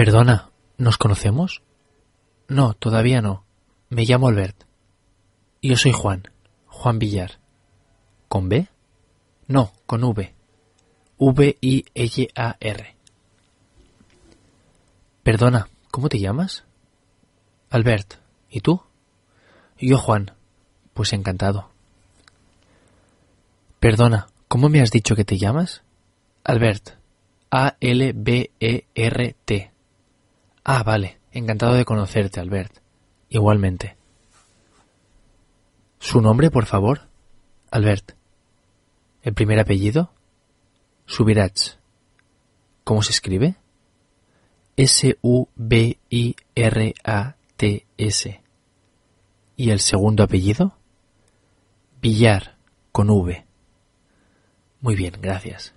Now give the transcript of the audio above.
Perdona, ¿nos conocemos? No, todavía no. Me llamo Albert. Yo soy Juan, Juan Villar. ¿Con B? No, con V. V-I-L-A-R. Perdona, ¿cómo te llamas? Albert. ¿Y tú? Yo Juan. Pues encantado. Perdona, ¿cómo me has dicho que te llamas? Albert. A-L-B-E-R-T. Ah, vale. Encantado de conocerte, Albert. Igualmente. ¿Su nombre, por favor? Albert. ¿El primer apellido? Subirats. ¿Cómo se escribe? S-U-B-I-R-A-T-S. ¿Y el segundo apellido? Villar, con V. Muy bien, gracias.